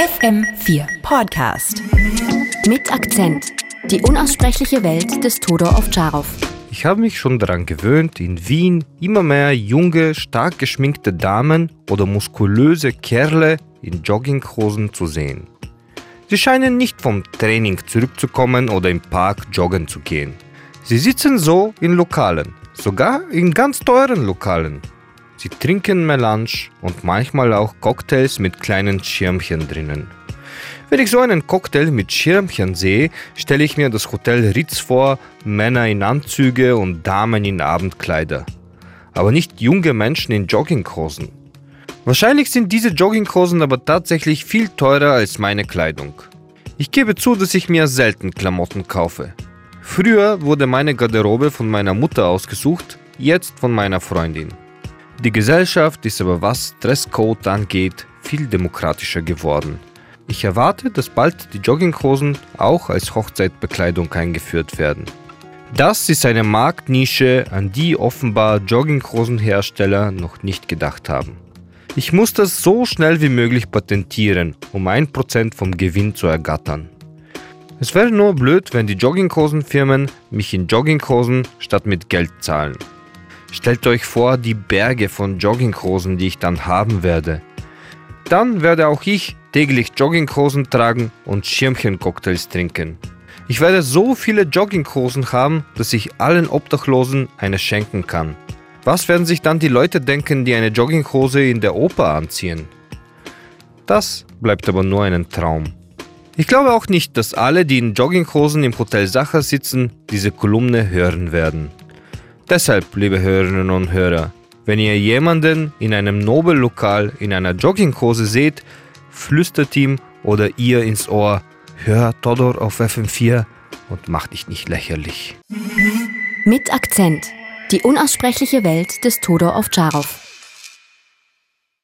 FM4 Podcast. Mit Akzent. Die unaussprechliche Welt des Todor Ovtcharov. Ich habe mich schon daran gewöhnt, in Wien immer mehr junge, stark geschminkte Damen oder muskulöse Kerle in Jogginghosen zu sehen. Sie scheinen nicht vom Training zurückzukommen oder im Park joggen zu gehen. Sie sitzen so in Lokalen, sogar in ganz teuren Lokalen. Sie trinken Melange und manchmal auch Cocktails mit kleinen Schirmchen drinnen. Wenn ich so einen Cocktail mit Schirmchen sehe, stelle ich mir das Hotel Ritz vor, Männer in Anzüge und Damen in Abendkleider. Aber nicht junge Menschen in Jogginghosen. Wahrscheinlich sind diese Jogginghosen aber tatsächlich viel teurer als meine Kleidung. Ich gebe zu, dass ich mir selten Klamotten kaufe. Früher wurde meine Garderobe von meiner Mutter ausgesucht, jetzt von meiner Freundin. Die Gesellschaft ist aber was Dresscode angeht viel demokratischer geworden. Ich erwarte, dass bald die Jogginghosen auch als Hochzeitbekleidung eingeführt werden. Das ist eine Marktnische, an die offenbar Jogginghosenhersteller noch nicht gedacht haben. Ich muss das so schnell wie möglich patentieren, um 1% vom Gewinn zu ergattern. Es wäre nur blöd, wenn die Jogginghosenfirmen mich in Jogginghosen statt mit Geld zahlen. Stellt euch vor, die Berge von Jogginghosen, die ich dann haben werde. Dann werde auch ich täglich Jogginghosen tragen und Schirmchencocktails trinken. Ich werde so viele Jogginghosen haben, dass ich allen Obdachlosen eine schenken kann. Was werden sich dann die Leute denken, die eine Jogginghose in der Oper anziehen? Das bleibt aber nur ein Traum. Ich glaube auch nicht, dass alle, die in Jogginghosen im Hotel Sacher sitzen, diese Kolumne hören werden. Deshalb, liebe Hörerinnen und Hörer, wenn ihr jemanden in einem Nobellokal in einer Jogginghose seht, flüstert ihm oder ihr ins Ohr, hör Todor auf FM4 und mach dich nicht lächerlich. Mit Akzent. Die unaussprechliche Welt des Todor Ovtcharov.